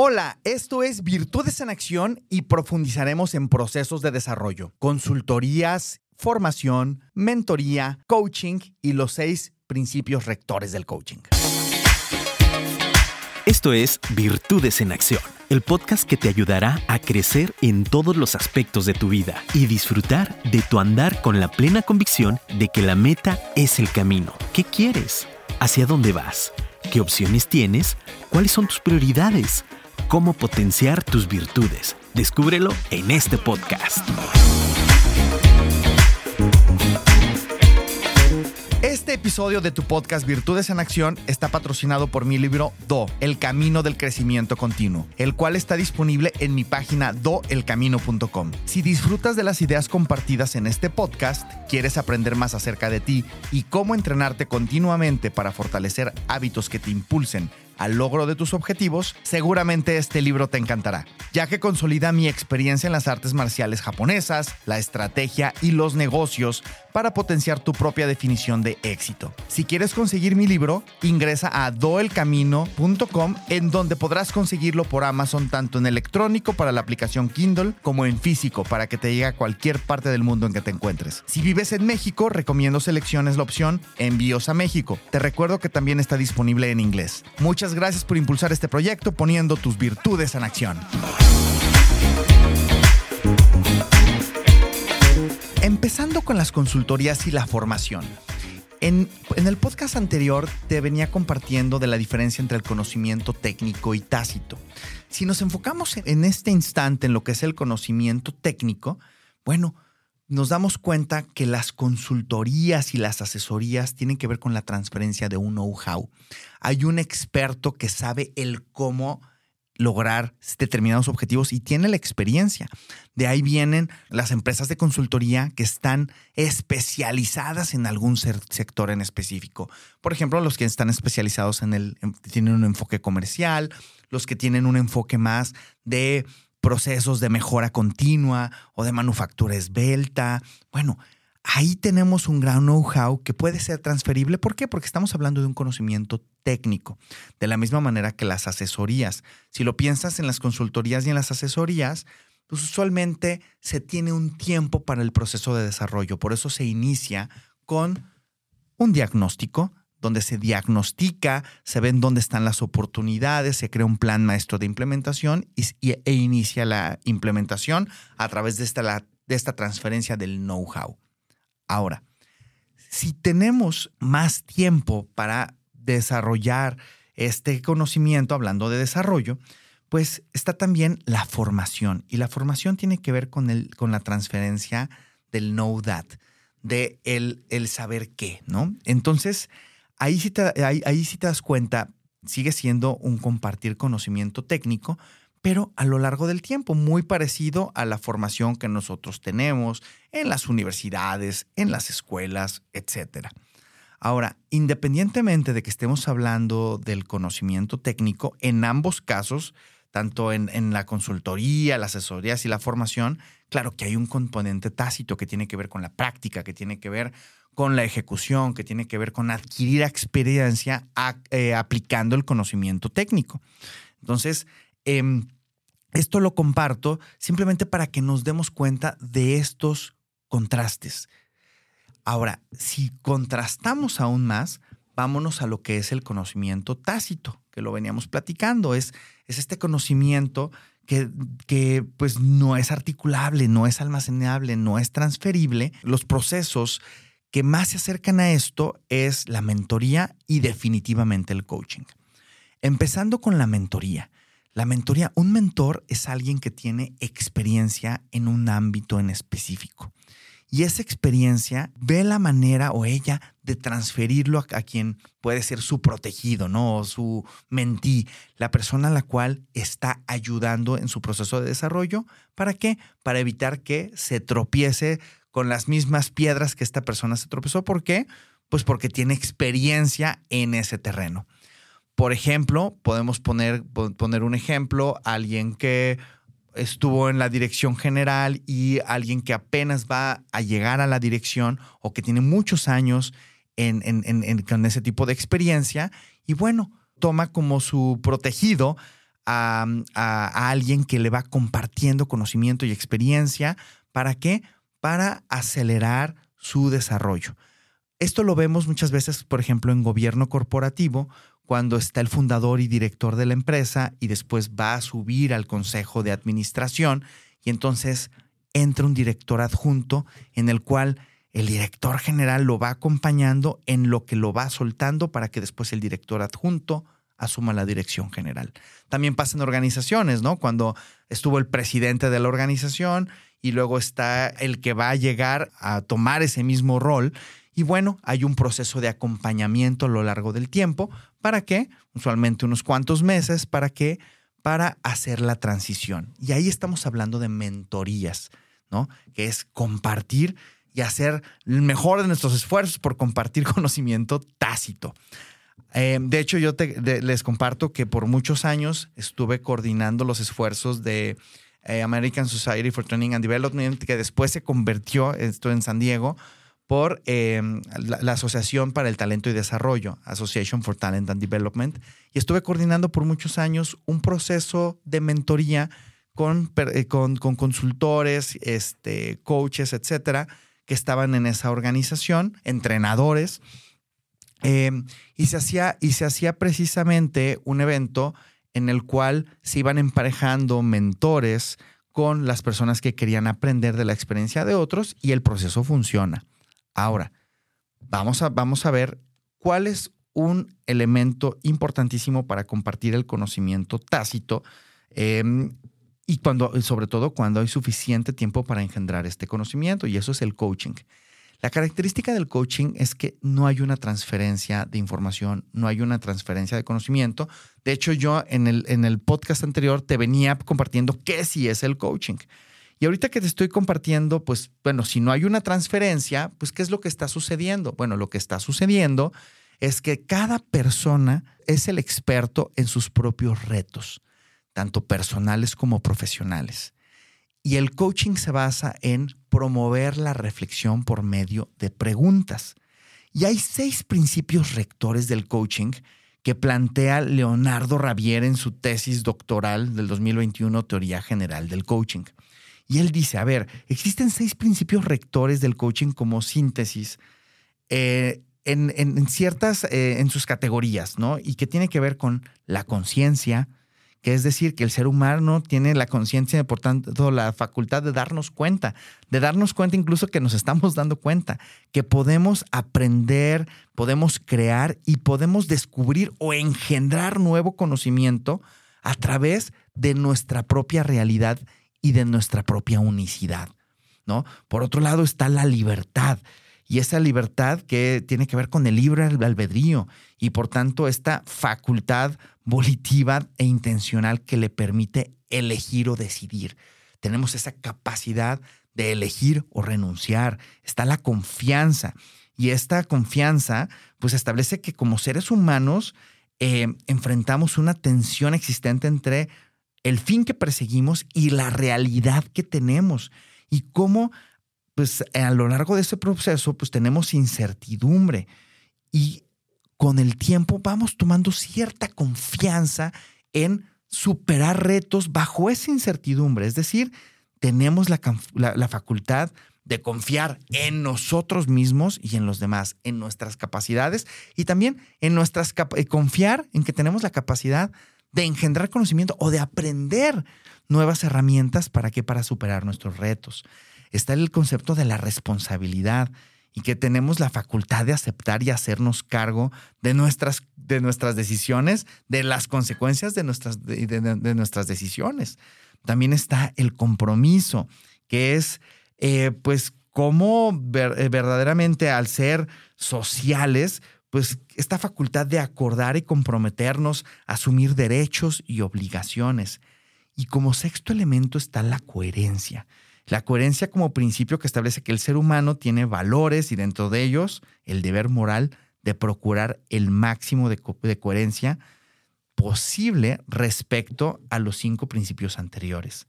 Hola, esto es Virtudes en Acción y profundizaremos en procesos de desarrollo, consultorías, formación, mentoría, coaching y los seis principios rectores del coaching. Esto es Virtudes en Acción, el podcast que te ayudará a crecer en todos los aspectos de tu vida y disfrutar de tu andar con la plena convicción de que la meta es el camino. ¿Qué quieres? ¿Hacia dónde vas? ¿Qué opciones tienes? ¿Cuáles son tus prioridades? Cómo potenciar tus virtudes. Descúbrelo en este podcast. Este episodio de tu podcast Virtudes en Acción está patrocinado por mi libro Do, El Camino del Crecimiento Continuo, el cual está disponible en mi página doelcamino.com. Si disfrutas de las ideas compartidas en este podcast, quieres aprender más acerca de ti y cómo entrenarte continuamente para fortalecer hábitos que te impulsen al logro de tus objetivos, seguramente este libro te encantará, ya que consolida mi experiencia en las artes marciales japonesas, la estrategia y los negocios para potenciar tu propia definición de éxito. Si quieres conseguir mi libro, ingresa a doelcamino.com en donde podrás conseguirlo por Amazon tanto en electrónico para la aplicación Kindle como en físico para que te llegue a cualquier parte del mundo en que te encuentres. Si vives en México, recomiendo selecciones la opción Envíos a México. Te recuerdo que también está disponible en inglés. Muchas gracias por impulsar este proyecto poniendo tus virtudes en acción. Empezando con las consultorías y la formación. En, en, el podcast anterior te venía compartiendo de la diferencia entre el conocimiento técnico y tácito. Si nos enfocamos en este instante en lo que es el conocimiento técnico, bueno, nos damos cuenta que las consultorías y las asesorías tienen que ver con la transferencia de un know-how. Hay un experto que sabe el cómo lograr determinados objetivos y tiene la experiencia. De ahí vienen las empresas de consultoría que están especializadas en algún sector en específico. Por ejemplo, los que están especializados en el, tienen un enfoque comercial, los que tienen un enfoque más de procesos de mejora continua o de manufactura esbelta. Bueno, ahí tenemos un gran know-how que puede ser transferible. ¿Por qué? Porque estamos hablando de un conocimiento técnico. De la misma manera que las asesorías. Si lo piensas en las consultorías y en las asesorías, pues usualmente se tiene un tiempo para el proceso de desarrollo. Por eso se inicia con un diagnóstico, donde se diagnostica, se ven dónde están las oportunidades, se crea un plan maestro de implementación y, e inicia la implementación a través de esta, de esta transferencia del know-how. Ahora, si tenemos más tiempo para desarrollar este conocimiento, hablando de desarrollo, pues está también la formación. Y la formación tiene que ver con, el, con la transferencia del know that, de el, el saber qué, ¿no? Entonces, ahí sí, te, ahí, sí te das cuenta, sigue siendo un compartir conocimiento técnico, pero a lo largo del tiempo, muy parecido a la formación que nosotros tenemos en las universidades, en las escuelas, etc. Ahora, independientemente de que estemos hablando del conocimiento técnico, en ambos casos, tanto en, en, la consultoría, las asesorías y la formación, claro que hay un componente tácito que tiene que ver con la práctica, que tiene que ver con la ejecución, que tiene que ver con adquirir experiencia eh, aplicando el conocimiento técnico. Entonces, em, esto lo comparto simplemente para que nos demos cuenta de estos contrastes. Ahora, si contrastamos aún más, vámonos a lo que es el conocimiento tácito, que lo veníamos platicando. Es, es este conocimiento que, que, pues no es articulable, no es almacenable, no es transferible. Los procesos que más se acercan a esto es la mentoría y definitivamente el coaching. Empezando con la mentoría. La mentoría, un mentor es alguien que tiene experiencia en un ámbito en específico. Y esa experiencia ve la manera o ella de transferirlo a, quien puede ser su protegido, ¿no? O su mentí, la persona a la cual está ayudando en su proceso de desarrollo. ¿Para qué? Para evitar que se tropiece con las mismas piedras que esta persona se tropezó. ¿Por qué? Pues porque tiene experiencia en ese terreno. Por ejemplo, podemos poner, poner un ejemplo, alguien que estuvo en la dirección general y alguien que apenas va a llegar a la dirección o que tiene muchos años en, con ese tipo de experiencia y bueno, toma como su protegido a, a, alguien que le va compartiendo conocimiento y experiencia. ¿Para qué? Para acelerar su desarrollo. Esto lo vemos muchas veces, por ejemplo, en gobierno corporativo, cuando está el fundador y director de la empresa y después va a subir al consejo de administración y entonces entra un director adjunto en el cual el director general lo va acompañando en lo que lo va soltando para que después el director adjunto asuma la dirección general. También pasa en organizaciones, ¿no? Cuando estuvo el presidente de la organización y luego está el que va a llegar a tomar ese mismo rol. Y bueno, hay un proceso de acompañamiento a lo largo del tiempo. ¿Para qué? Usualmente unos cuantos meses. ¿Para qué? Para hacer la transición. Y ahí estamos hablando de mentorías, ¿no? Que es compartir y hacer el mejor de nuestros esfuerzos por compartir conocimiento tácito. Eh, de hecho, yo les comparto que por muchos años estuve coordinando los esfuerzos de eh, American Society for Training and Development, que después se convirtió, esto en San Diego, por eh, la, Asociación para el Talento y Desarrollo, Association for Talent and Development, y estuve coordinando por muchos años un proceso de mentoría con, con, con consultores, este, coaches, etcétera, que estaban en esa organización, entrenadores, hacía, y se hacía precisamente un evento en el cual se iban emparejando mentores con las personas que querían aprender de la experiencia de otros y el proceso funciona. Ahora, vamos a, vamos a ver cuál es un elemento importantísimo para compartir el conocimiento tácito em, y cuando, sobre todo cuando hay suficiente tiempo para engendrar este conocimiento, y eso es el coaching. La característica del coaching es que no hay una transferencia de información, no hay una transferencia de conocimiento. De hecho, yo en el, en el podcast anterior te venía compartiendo qué sí es el coaching. Y ahorita que te estoy compartiendo, pues bueno, si no hay una transferencia, pues ¿qué es lo que está sucediendo? Bueno, lo que está sucediendo es que cada persona es el experto en sus propios retos tanto personales como profesionales. Y el coaching se basa en promover la reflexión por medio de preguntas. Y hay seis principios rectores del coaching que plantea Leonardo Ravier en su tesis doctoral del 2021, Teoría General del Coaching. Y él dice, a ver, existen seis principios rectores del coaching como síntesis eh, en, ciertas, eh, en sus categorías, ¿no? Y que tiene que ver con la conciencia, que es decir, que el ser humano tiene la conciencia, por tanto, la facultad de darnos cuenta, de darnos cuenta incluso que nos estamos dando cuenta, que podemos aprender, podemos crear y podemos descubrir o engendrar nuevo conocimiento a través de nuestra propia realidad y de nuestra propia unicidad. ¿no? Por otro lado está la libertad y esa libertad que tiene que ver con el libre albedrío y por tanto esta facultad volitiva e intencional que le permite elegir o decidir. Tenemos esa capacidad de elegir o renunciar. Está la confianza y esta confianza pues establece que como seres humanos eh, enfrentamos una tensión existente entre el fin que perseguimos y la realidad que tenemos y cómo pues a lo largo de ese proceso, pues tenemos incertidumbre y con el tiempo vamos tomando cierta confianza en superar retos bajo esa incertidumbre. Es decir, tenemos la, la, facultad de confiar en nosotros mismos y en los demás, en nuestras capacidades y también en nuestras eh, confiar en que tenemos la capacidad de engendrar conocimiento o de aprender nuevas herramientas para que para superar nuestros retos está el concepto de la responsabilidad y que tenemos la facultad de aceptar y hacernos cargo de nuestras, de nuestras decisiones, de las consecuencias de nuestras, de, nuestras decisiones. También está el compromiso, que es eh, pues cómo eh, verdaderamente al ser sociales, pues esta facultad de acordar y comprometernos, asumir derechos y obligaciones. Y como sexto elemento está la coherencia. La coherencia como principio que establece que el ser humano tiene valores y dentro de ellos el deber moral de procurar el máximo de, coherencia posible respecto a los cinco principios anteriores.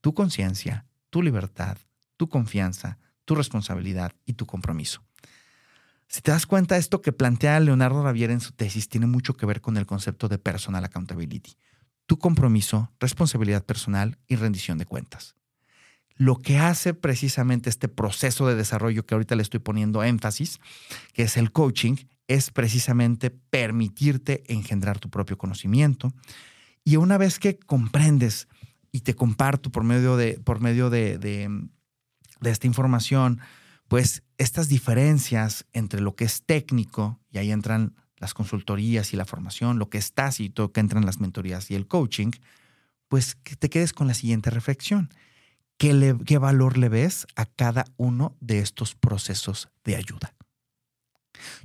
Tu conciencia, tu libertad, tu confianza, tu responsabilidad y tu compromiso. Si te das cuenta, esto que plantea Leonardo Ravier en su tesis tiene mucho que ver con el concepto de personal accountability. tu compromiso, responsabilidad personal y rendición de cuentas. Lo que hace precisamente este proceso de desarrollo que ahorita le estoy poniendo énfasis, que es el coaching, es precisamente permitirte engendrar tu propio conocimiento. Y una vez que comprendes y te comparto por medio de, por medio de, de, esta información, pues estas diferencias entre lo que es técnico, y ahí entran las consultorías y la formación, lo que es tácito, que entran las mentorías y el coaching, pues que te quedes con la siguiente reflexión. ¿Qué, ¿Qué valor le ves a cada uno de estos procesos de ayuda?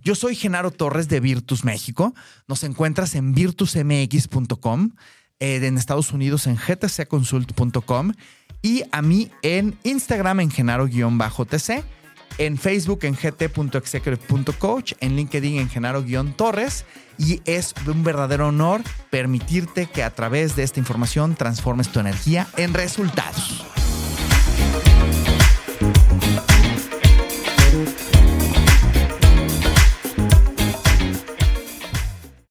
Yo soy Genaro Torres de Virtus México. Nos encuentras en virtusmx.com, eh, en Estados Unidos en gtcconsult.com y a mí en Instagram en genaro-tc, en Facebook en gt.executive.coach, en LinkedIn en genaro-torres y es un verdadero honor permitirte que a través de esta información transformes tu energía en resultados.